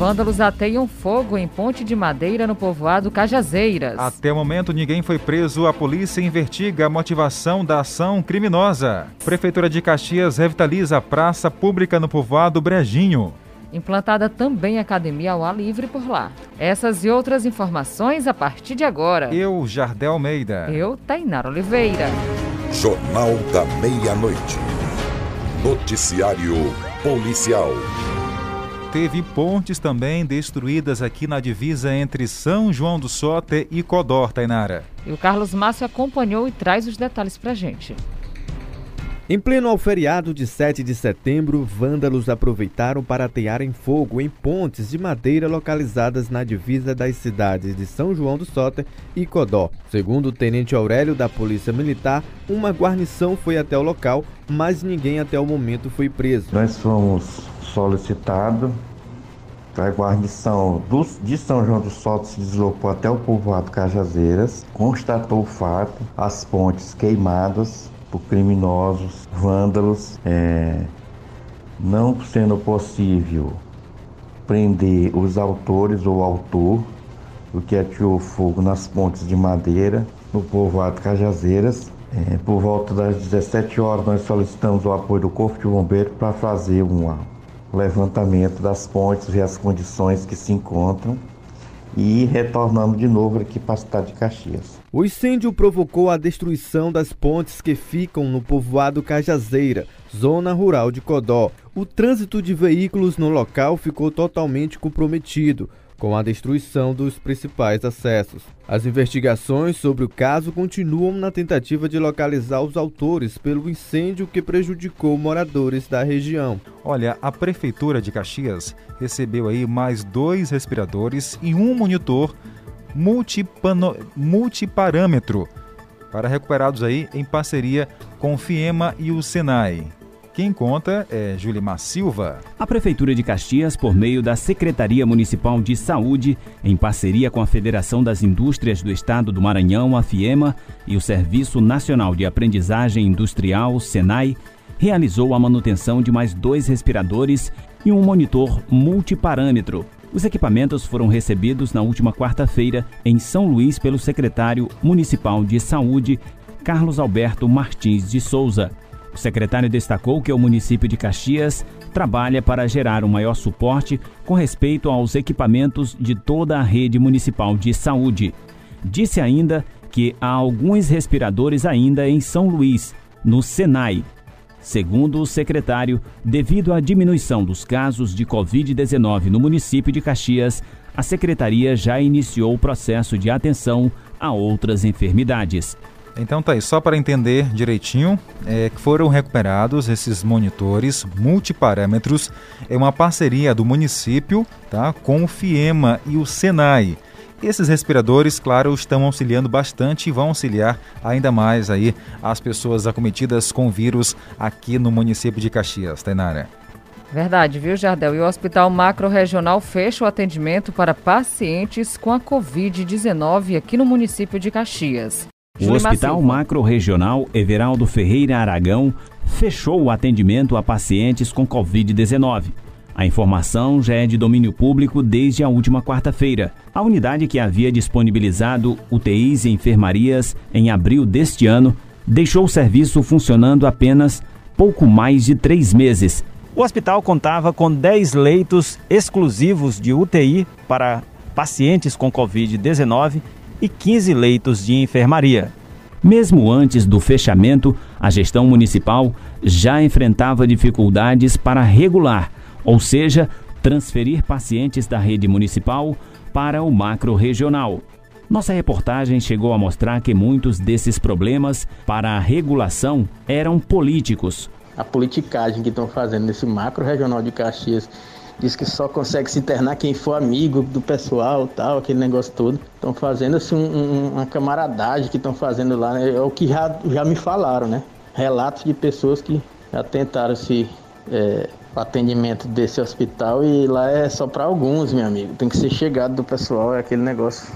Vândalos ateiam fogo em ponte de madeira no povoado Cajazeiras. Até o momento, ninguém foi preso. A polícia investiga a motivação da ação criminosa. Prefeitura de Caxias revitaliza a praça pública no povoado Brejinho. Implantada também academia ao ar livre por lá. Essas e outras informações a partir de agora. Eu, Jardel Almeida. Eu, Tainara Oliveira. Jornal da Meia-Noite. Noticiário Policial. Teve pontes também destruídas aqui na divisa entre São João do Soter e Codor, Tainara. E o Carlos Márcio acompanhou e traz os detalhes pra gente. Em pleno ao feriado de 7 de setembro, vândalos aproveitaram para atearem fogo em pontes de madeira localizadas na divisa das cidades de São João do Soter e Codó. Segundo o tenente Aurélio da Polícia Militar, uma guarnição foi até o local, mas ninguém até o momento foi preso. Nós fomos solicitados a guarnição do, de São João do Soto se deslocou até o povoado Cajazeiras, constatou o fato, as pontes queimadas, por criminosos, vândalos, é, não sendo possível prender os autores ou autor do que atirou fogo nas pontes de madeira no povoado Cajazeiras. É, por volta das 17 horas, nós solicitamos o apoio do Corpo de Bombeiro para fazer um levantamento das pontes e as condições que se encontram e retornamos de novo aqui para a cidade de Caxias. O incêndio provocou a destruição das pontes que ficam no povoado Cajazeira, zona rural de Codó. O trânsito de veículos no local ficou totalmente comprometido com a destruição dos principais acessos. As investigações sobre o caso continuam na tentativa de localizar os autores pelo incêndio que prejudicou moradores da região. Olha, a prefeitura de Caxias recebeu aí mais dois respiradores e um monitor multipano, multiparâmetro para recuperados aí em parceria com o FIEMA e o Senai. Quem conta é Julimar Silva. A Prefeitura de Caxias, por meio da Secretaria Municipal de Saúde, em parceria com a Federação das Indústrias do Estado do Maranhão, a FIEMA, e o Serviço Nacional de Aprendizagem Industrial, SENAI, realizou a manutenção de mais dois respiradores e um monitor multiparâmetro. Os equipamentos foram recebidos na última quarta-feira em São Luís pelo secretário municipal de Saúde, Carlos Alberto Martins de Souza. O secretário destacou que o município de Caxias trabalha para gerar um maior suporte com respeito aos equipamentos de toda a rede municipal de saúde. Disse ainda que há alguns respiradores ainda em São Luís, no Senai. Segundo o secretário, devido à diminuição dos casos de Covid-19 no município de Caxias, a secretaria já iniciou o processo de atenção a outras enfermidades. Então tá aí, só para entender direitinho, é, que foram recuperados esses monitores multiparâmetros é uma parceria do município tá, com o FIEMA e o SENAI. Esses respiradores, claro, estão auxiliando bastante e vão auxiliar ainda mais aí as pessoas acometidas com vírus aqui no município de Caxias, Tainara. Verdade, viu, Jardel? E o Hospital Macro Regional fecha o atendimento para pacientes com a Covid-19 aqui no município de Caxias. O Hospital Macro Regional Everaldo Ferreira Aragão fechou o atendimento a pacientes com Covid-19. A informação já é de domínio público desde a última quarta-feira. A unidade que havia disponibilizado UTIs e enfermarias em abril deste ano deixou o serviço funcionando apenas pouco mais de três meses. O hospital contava com 10 leitos exclusivos de UTI para pacientes com Covid-19 e 15 leitos de enfermaria. Mesmo antes do fechamento, a gestão municipal já enfrentava dificuldades para regular, ou seja, transferir pacientes da rede municipal para o macro regional. Nossa reportagem chegou a mostrar que muitos desses problemas para a regulação eram políticos. A politicagem que estão fazendo nesse macro regional de Caxias diz que só consegue se internar quem for amigo do pessoal, tal, aquele negócio todo. Estão fazendo assim um, uma camaradagem que estão fazendo lá, né? é o que já, já me falaram, né? Relatos de pessoas que já tentaram se é, atendimento desse hospital e lá é só para alguns, meu amigo. Tem que ser chegado do pessoal, é aquele negócio.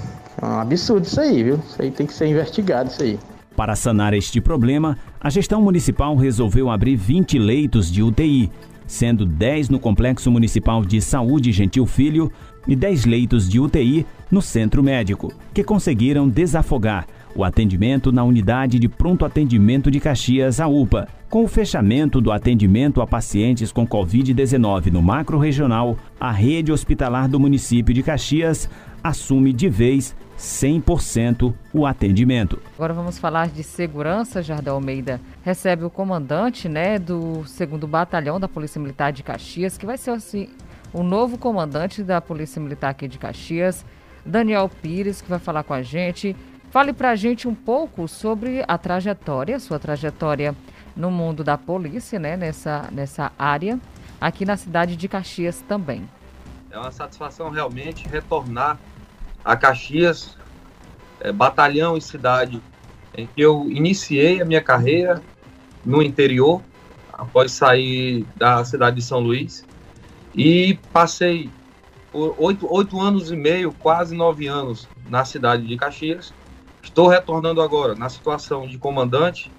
É um absurdo isso aí, viu? Isso aí tem que ser investigado, isso aí. Para sanar este problema, a gestão municipal resolveu abrir 20 leitos de UTI sendo 10 no Complexo Municipal de Saúde Gentil Filho e 10 leitos de UTI no Centro Médico, que conseguiram desafogar o atendimento na unidade de pronto atendimento de Caxias, a UPA. Com o fechamento do atendimento a pacientes com Covid-19 no macro regional, a rede hospitalar do município de Caxias assume de vez 100% o atendimento. Agora vamos falar de segurança, Jardel Almeida. Recebe o comandante né, do 2 Batalhão da Polícia Militar de Caxias, que vai ser assim, o novo comandante da Polícia Militar aqui de Caxias, Daniel Pires, que vai falar com a gente. Fale para a gente um pouco sobre a trajetória, sua trajetória no mundo da polícia, né, nessa, nessa área, aqui na cidade de Caxias também. É uma satisfação realmente retornar a Caxias, é, batalhão e cidade em que eu iniciei a minha carreira no interior, após sair da cidade de São Luís, e passei por oito, oito anos e meio, quase nove anos, na cidade de Caxias. Estou retornando agora na situação de comandante,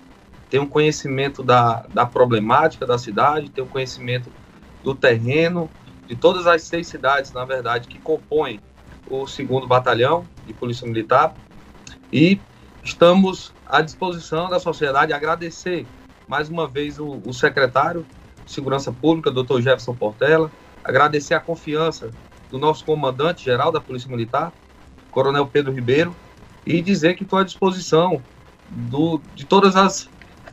tenho conhecimento da, da problemática da cidade, tenho conhecimento do terreno, de todas as seis cidades, na verdade, que compõem o segundo batalhão de Polícia Militar e estamos à disposição da sociedade. Agradecer mais uma vez o, o secretário de Segurança Pública, Dr. Jefferson Portela, agradecer a confiança do nosso comandante-geral da Polícia Militar, Coronel Pedro Ribeiro, e dizer que estou à disposição do, de todas as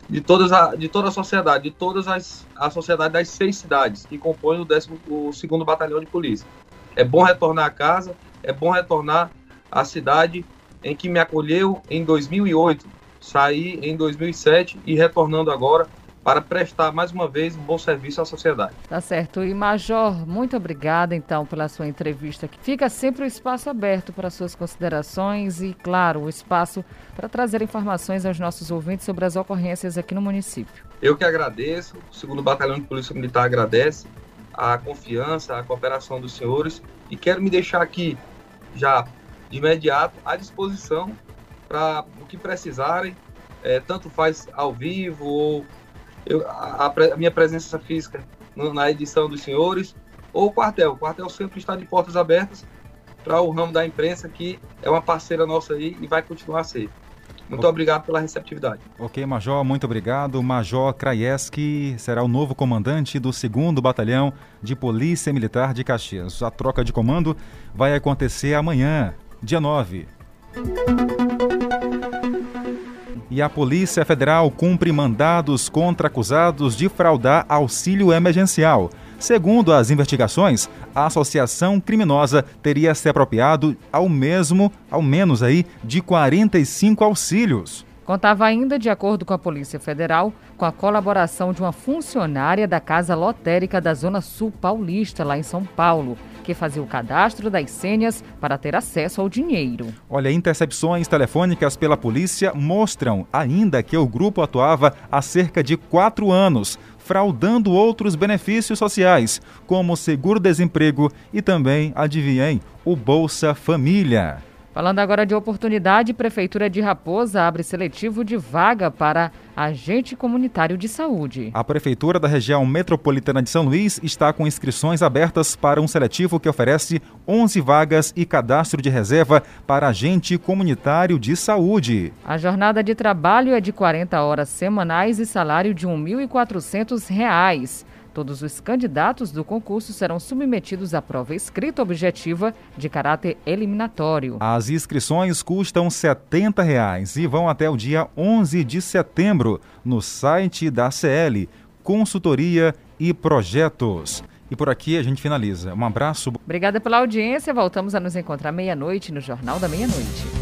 de todas a, de toda a sociedade, de todas as a sociedade das seis cidades que compõem o décimo o segundo batalhão de polícia. É bom retornar a casa, é bom retornar à cidade em que me acolheu em 2008, saí em 2007 e retornando agora para prestar mais uma vez um bom serviço à sociedade. Tá certo. E Major, muito obrigada então pela sua entrevista. Fica sempre o espaço aberto para suas considerações e, claro, o espaço para trazer informações aos nossos ouvintes sobre as ocorrências aqui no município. Eu que agradeço, o segundo Batalhão de Polícia Militar agradece a confiança, a cooperação dos senhores e quero me deixar aqui já de imediato à disposição para o que precisarem, é, tanto faz ao vivo ou eu, a, a, minha presença física na edição dos senhores ou o quartel. O quartel sempre está de portas abertas para o ramo da imprensa, que é uma parceira nossa aí e vai continuar a ser. Muito obrigado pela receptividade. Ok, Major, muito obrigado. Major Krajeski será o novo comandante do 2 Batalhão de Polícia Militar de Caxias. A troca de comando vai acontecer amanhã, dia 9. E a Polícia Federal cumpre mandados contra acusados de fraudar auxílio emergencial. Segundo as investigações, a associação criminosa teria se apropriado ao mesmo, ao menos aí, de 45 auxílios. Contava ainda, de acordo com a Polícia Federal, com a colaboração de uma funcionária da Casa Lotérica da Zona Sul Paulista, lá em São Paulo, que fazia o cadastro das senhas para ter acesso ao dinheiro. Olha, intercepções telefônicas pela polícia mostram ainda que o grupo atuava há cerca de quatro anos, fraudando outros benefícios sociais, como seguro-desemprego e também, adivinhem, o Bolsa Família. Falando agora de oportunidade, Prefeitura de Raposa abre seletivo de vaga para agente comunitário de saúde. A Prefeitura da região metropolitana de São Luís está com inscrições abertas para um seletivo que oferece 11 vagas e cadastro de reserva para agente comunitário de saúde. A jornada de trabalho é de 40 horas semanais e salário de R$ 1.400. Todos os candidatos do concurso serão submetidos à prova escrita objetiva de caráter eliminatório. As inscrições custam 70 reais e vão até o dia 11 de setembro no site da CL, Consultoria e Projetos. E por aqui a gente finaliza. Um abraço. Obrigada pela audiência. Voltamos a nos encontrar meia-noite no Jornal da Meia-Noite.